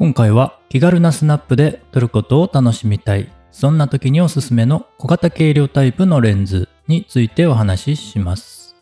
今回は気軽なスナップで撮ることを楽しみたい。そんな時におすすめの小型軽量タイプのレンズについてお話しします。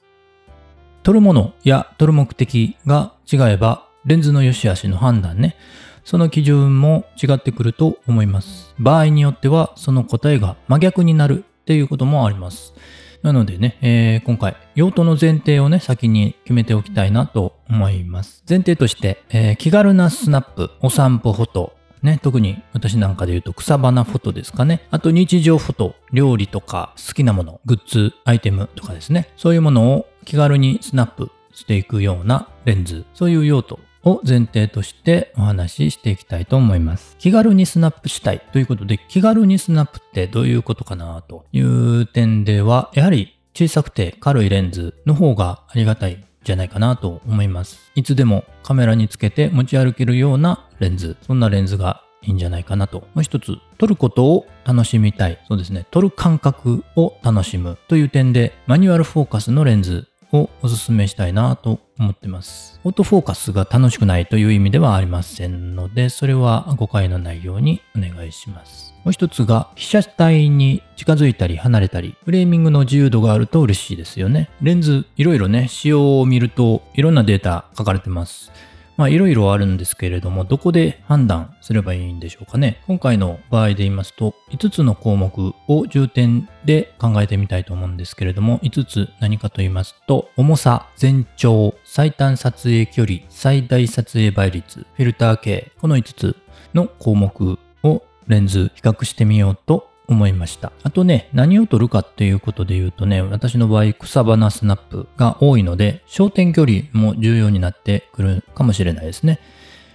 撮るものや撮る目的が違えばレンズの良し悪しの判断ね。その基準も違ってくると思います。場合によってはその答えが真逆になるっていうこともあります。なのでね、えー今回、用途の前提をね、先に決めておきたいなと思います。前提として、えー気軽なスナップ、お散歩フォト、ね、特に私なんかで言うと草花フォトですかね。あと日常フォト、料理とか好きなもの、グッズ、アイテムとかですね。そういうものを気軽にスナップしていくようなレンズ、そういう用途を前提としてお話ししていきたいと思います。気軽にスナップしたいということで、気軽にスナップってどういうことかなという点では、やはり小さくて軽いレンズの方がありがたいじゃないかなと思います。いつでもカメラにつけて持ち歩けるようなレンズ、そんなレンズがいいんじゃないかなと。もう一つ、撮ることを楽しみたい。そうですね。撮る感覚を楽しむという点で、マニュアルフォーカスのレンズをおすすめしたいなと思ってます。オートフォーカスが楽しくないという意味ではありませんので、それは誤解のないようにお願いします。もう一つが、被写体に近づいたり離れたり、フレーミングの自由度があると嬉しいですよね。レンズ、いろいろね、仕様を見るといろんなデータ書かれてます。まあいろいろあるんですけれども、どこで判断すればいいんでしょうかね。今回の場合で言いますと、5つの項目を重点で考えてみたいと思うんですけれども、5つ何かと言いますと、重さ、全長、最短撮影距離、最大撮影倍率、フィルター系、この5つの項目をレンズ比較してみようと思いました。あとね、何を撮るかっていうことで言うとね、私の場合草花スナップが多いので、焦点距離も重要になってくるかもしれないですね。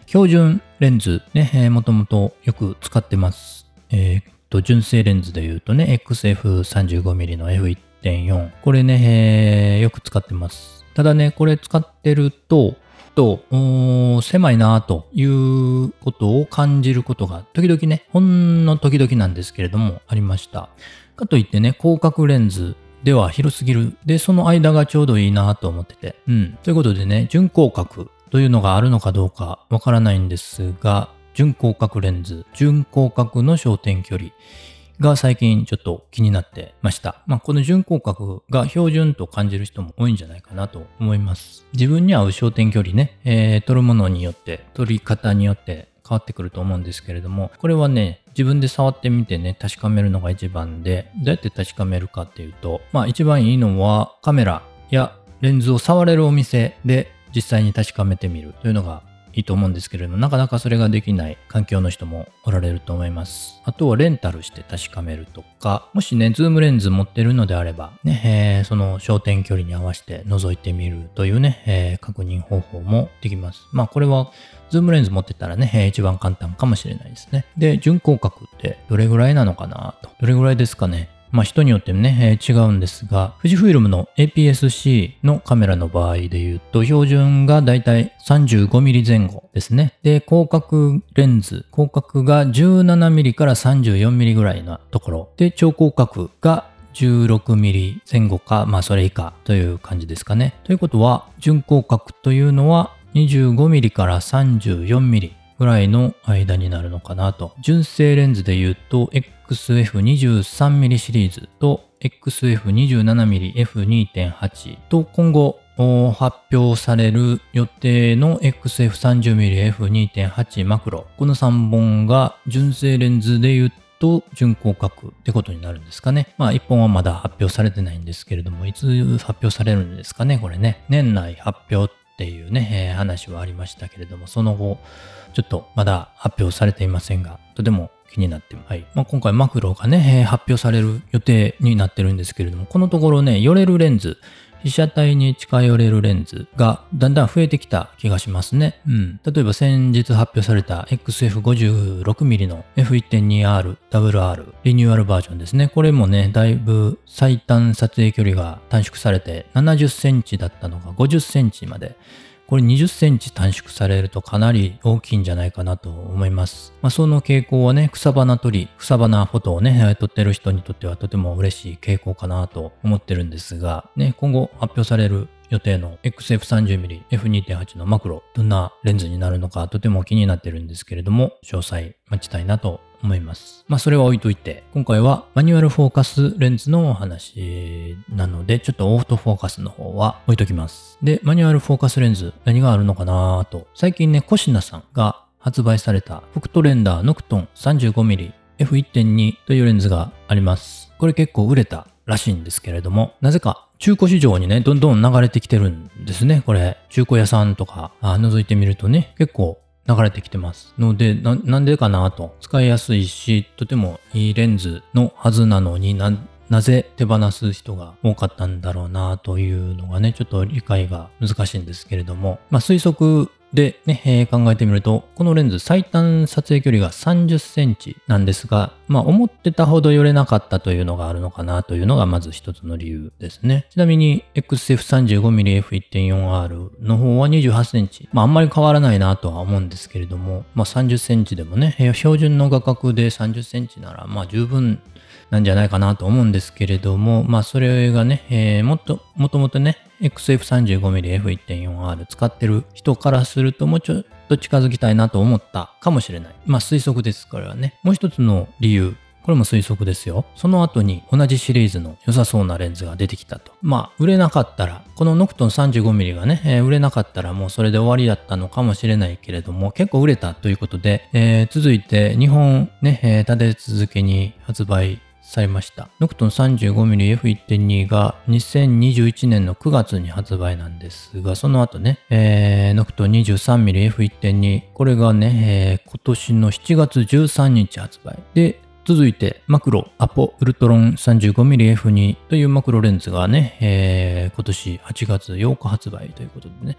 標準レンズね、えーもともとよく使ってます。えーっと、純正レンズで言うとね、XF35mm の F1.4。これね、えーよく使ってます。ただね、これ使ってると、と、おー狭いなということを感じることが時々ね、ほんの時々なんですけれどもありました。かといってね、広角レンズでは広すぎる。で、その間がちょうどいいなと思ってて。うん。ということでね、準広角というのがあるのかどうかわからないんですが、準広角レンズ、準広角の焦点距離が最近ちょっと気になってました。まあ、この準広角が標準と感じる人も多いんじゃないかなと思います。自分に合う焦点距離ね、えー撮るものによって、撮り方によって変わってくると思うんですけれども、これはね、自分で触ってみてね、確かめるのが一番で、どうやって確かめるかっていうと、まあ一番いいのはカメラやレンズを触れるお店で実際に確かめてみるというのがいいと思うんですけれども、なかなかそれができない環境の人もおられると思います。あとはレンタルして確かめるとか、もしね、ズームレンズ持ってるのであれば、ね、えーその焦点距離に合わせて覗いてみるというね、えー確認方法もできます。まあこれは、ズームレンズ持ってたらね、えー一番簡単かもしれないですね。で、準広角ってどれぐらいなのかなと。どれぐらいですかね。まあ人によってね、えー違うんですが、富士フイルムの APS-C のカメラの場合で言うと、標準がだいたい 35mm 前後ですね。で、広角レンズ、広角が 17mm から 34mm ぐらいのところ。で、超広角が 16mm 前後か、まあそれ以下という感じですかね。ということは、準広角というのは 25mm から 34mm ぐらいの間になるのかなと。純正レンズで言うと XF23mm シリーズと XF27mmF2.8 と今後発表される予定の XF30mmF2.8 マクロ。この3本が純正レンズで言うと準広角ってことになるんですかね。まあ1本はまだ発表されてないんですけれども、いつ発表されるんですかね、これね。年内発表っていうね、えー話はありましたけれども、その後、ちょっとまだ発表されていませんが、とても気になってます。はい。まあ、今回マクロがね、えー発表される予定になってるんですけれども、このところね、寄れるレンズ、被写体に近寄れるレンズがだんだん増えてきた気がしますね。うん。例えば先日発表された XF56mm の F1.2R WR リニューアルバージョンですね。これもね、だいぶ最短撮影距離が短縮されて70センチだったのが50センチまでこれ20センチ短縮されるとかなり大きいんじゃないかなと思います。まあ、その傾向はね、草花撮り、草花フォトをね、撮ってる人にとってはとても嬉しい傾向かなと思ってるんですが、ね、今後発表される予定の XF30mmF2.8 のマクロ、どんなレンズになるのかとても気になってるんですけれども、詳細待ちたいなと思います。まあそれは置いといて、今回はマニュアルフォーカスレンズのお話なので、ちょっとオートフォーカスの方は置いときます。で、マニュアルフォーカスレンズ何があるのかなと、最近ね、コシナさんが発売されたフクトレンダーノクトン 35mm F1.2 というレンズがあります。これ結構売れたらしいんですけれども、なぜか中古市場にね、どんどん流れてきてるんですね。これ、中古屋さんとか覗いてみるとね、結構流れてきてます。ので、な、なんでかなと。使いやすいし、とてもいいレンズのはずなのにな、なぜ手放す人が多かったんだろうなというのがね、ちょっと理解が難しいんですけれども、まあ推測でね、えー、考えてみると、このレンズ最短撮影距離が30センチなんですが、まあ思ってたほど寄れなかったというのがあるのかなというのがまず一つの理由ですね。ちなみに XF35mmF1.4R の方は28センチ。まああんまり変わらないなとは思うんですけれども、まあ30センチでもね、標準の画角で30センチならまあ十分なんじゃないかなと思うんですけれども、まあそれがね、えー、もっと、もともとね、XF35mmF1.4R 使ってる人からするともうちょっと近づきたいなと思ったかもしれない。まあ推測です、これはね。もう一つの理由。これも推測ですよ。その後に同じシリーズの良さそうなレンズが出てきたと。まあ、売れなかったら、このノクトン 35mm がね、えー、売れなかったらもうそれで終わりだったのかもしれないけれども、結構売れたということで、えー、続いて日本ね、えー、立て続けに発売されました。ノクトン 35mmF1.2 が2021年の9月に発売なんですが、その後ね、えー、ノクトン 23mmF1.2、これがね、えー、今年の7月13日発売。で、続いて、マクロアポウルトロン 35mmF2 というマクロレンズがね、えー、今年8月8日発売ということでね、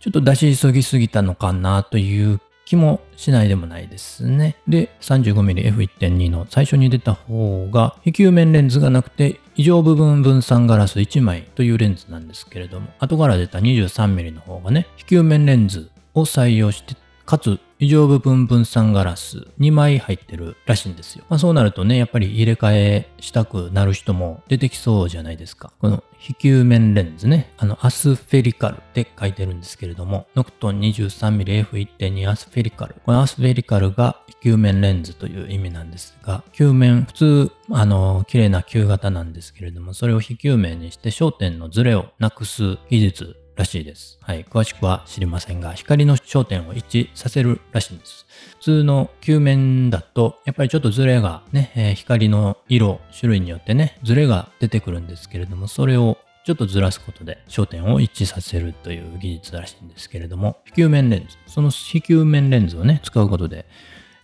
ちょっと出し急ぎすぎたのかなという気もしないでもないですね。で、35mmF1.2 の最初に出た方が、非球面レンズがなくて、異常部分分散ガラス1枚というレンズなんですけれども、後から出た 23mm の方がね、非球面レンズを採用して、かつ異常部分分散ガラス2枚入ってるらしいんですよ。まあ、そうなるとね、やっぱり入れ替えしたくなる人も出てきそうじゃないですか。この非球面レンズね、あのアスフェリカルって書いてるんですけれども、ノクトン 23mmF1.2 アスフェリカル。このアスフェリカルが非球面レンズという意味なんですが、球面、普通、あの、綺麗な球型なんですけれども、それを非球面にして焦点のズレをなくす技術らしいです。はい。詳しくは知りませんが、光の焦点を一致させるらしいんです。普通の球面だと、やっぱりちょっとズレがね、えー、光の色、種類によってね、ズレが出てくるんですけれども、それをちょっとずらすことで焦点を一致させるという技術らしいんですけれども、非球面レンズ。その非球面レンズをね、使うことで、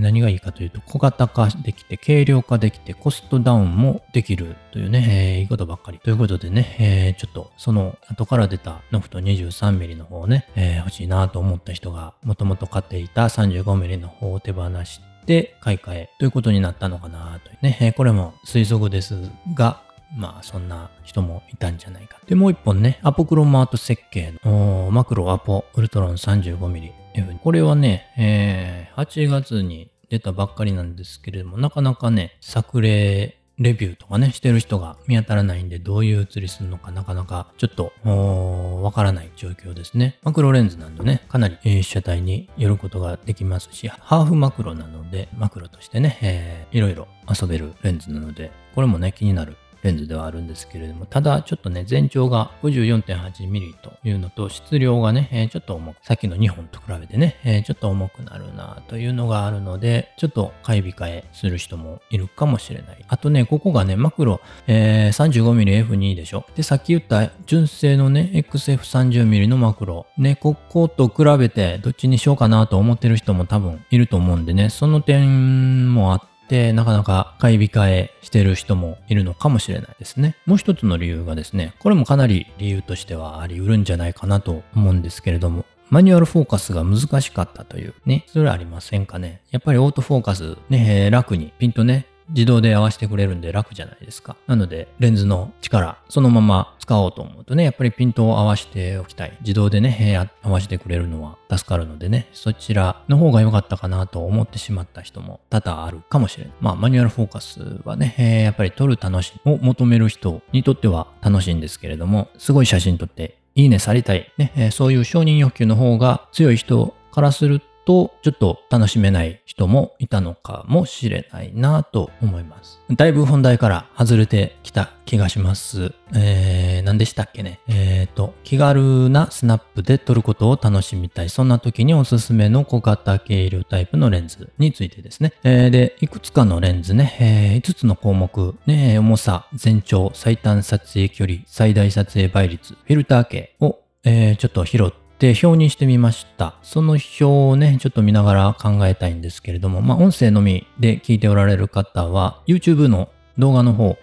何がいいかというと、小型化できて、軽量化できて、コストダウンもできるというね、えー、いいことばっかり。ということでね、えー、ちょっとその後から出たノフト 23mm の方をね、えー、欲しいなと思った人が、もともと買っていた 35mm の方を手放して買い替えということになったのかなというね、えー、これも推測ですが、まあそんな人もいたんじゃないか。で、もう一本ね、アポクロマート設計のマクロアポウルトロン 35mm。これはね、えー、8月に出たばっかりなんですけれども、なかなかね、作例レビューとかね、してる人が見当たらないんで、どういう写りするのかなかなかちょっと、わからない状況ですね。マクロレンズなんでね、かなり、えー、被写体によることができますし、ハーフマクロなので、マクロとしてね、えー、いろいろ遊べるレンズなので、これもね、気になるレンズではあるんですけれども、ただちょっとね、全長が 54.8mm というのと、質量がね、ちょっと重く、さっきの2本と比べてね、ちょっと重くなるなというのがあるので、ちょっと買い控えする人もいるかもしれない。あとね、ここがね、マクロ、えー、35mmF2 でしょ。で、さっき言った純正のね、XF30mm のマクロ。ね、ここと比べてどっちにしようかなと思ってる人も多分いると思うんでね、その点もあって、で、なかなか買い控えしてる人もいるのかもしれないですね。もう一つの理由がですね、これもかなり理由としてはあり得るんじゃないかなと思うんですけれども、マニュアルフォーカスが難しかったというね、それはありませんかね。やっぱりオートフォーカスね、楽にピンとね、自動で合わせてくれるんで楽じゃないですか。なので、レンズの力、そのまま使おうと思うとね、やっぱりピントを合わせておきたい。自動でね、合わせてくれるのは助かるのでね、そちらの方が良かったかなと思ってしまった人も多々あるかもしれない。まあ、マニュアルフォーカスはね、やっぱり撮る楽しみを求める人にとっては楽しいんですけれども、すごい写真撮っていいねされたい、ね、そういう承認欲求の方が強い人からするとと、ちょっと楽しめない人もいたのかもしれないなと思います。だいぶ本題から外れてきた気がします。えー、何でしたっけね？えーと、気軽なスナップで撮ることを楽しみたい。そんな時におすすめの小型軽量タイプのレンズについてですね。えーで、いくつかのレンズね、えー5つの項目、ね、重さ、全長、最短撮影距離、最大撮影倍率、フィルター系を、えーちょっと拾って、で表にしてみました。その表をね、ちょっと見ながら考えたいんですけれども、まあ、音声のみで聞いておられる方は、YouTube の動画の方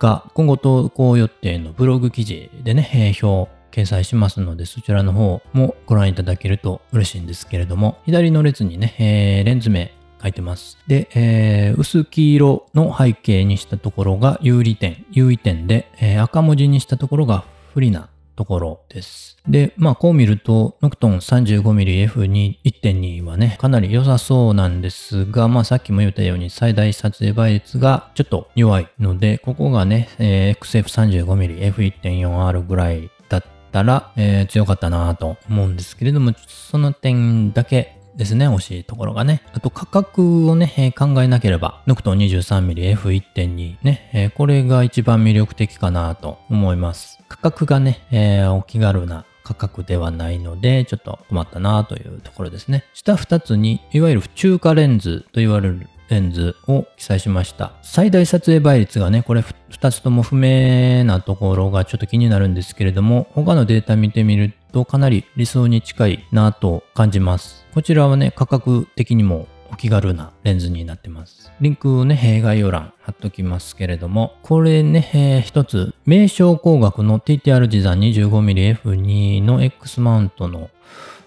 が今後投稿予定のブログ記事でね、えー表掲載しますので、そちらの方もご覧いただけると嬉しいんですけれども、左の列にね、えーレンズ名書いてます。で、えー薄黄色の背景にしたところが有利点、優位点で、えー赤文字にしたところが不利なところです。で、まあこう見ると、ノクトン 35mmF1.2 はね、かなり良さそうなんですが、まあさっきも言ったように最大撮影倍率がちょっと弱いので、ここがね、えー XF35mmF1.4R ぐらいだったら、えー強かったなと思うんですけれども、その点だけですね、惜しいところがね。あと価格をね、えー考えなければ、ノクトン 23mmF1.2 ね、えーこれが一番魅力的かなと思います。価格がね、えーお気軽な価格ではないので、ちょっと困ったなというところですね。下2つに、いわゆる中華レンズと言われるレンズを記載しました。最大撮影倍率がね、これ2つとも不明なところがちょっと気になるんですけれども、他のデータ見てみるとかなり理想に近いなと感じます。こちらはね、価格的にもお気軽なレンズになってます。リンクをね、概要欄貼っときますけれども、これね、えー一つ、名称工学の TTR 持参 25mmF2 の X マウントの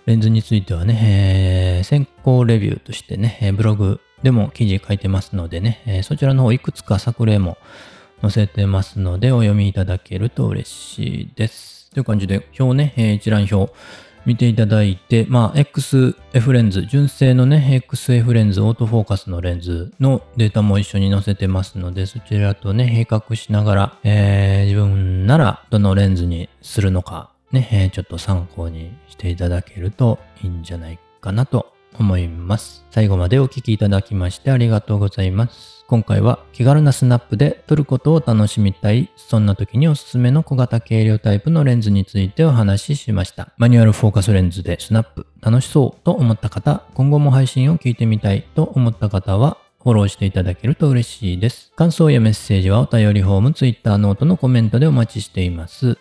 レンズについてはね、え先行レビューとしてね、ブログでも記事書いてますのでね、えそちらの方いくつか作例も載せてますので、お読みいただけると嬉しいです。という感じで、表ね、一覧表見ていただいて、まあ、XF レンズ、純正のね、XF レンズ、オートフォーカスのレンズのデータも一緒に載せてますので、そちらとね、比較しながら、えー自分ならどのレンズにするのか、ね、えーちょっと参考にしていただけるといいんじゃないかなと思います。最後までお聞きいただきましてありがとうございます。今回は気軽なスナップで撮ることを楽しみたい、そんな時におすすめの小型軽量タイプのレンズについてお話ししました。マニュアルフォーカスレンズでスナップ楽しそうと思った方、今後も配信を聞いてみたいと思った方は、フォローしていただけると嬉しいです。感想やメッセージはお便りフォーム、Twitter ノートのコメントでお待ちしています。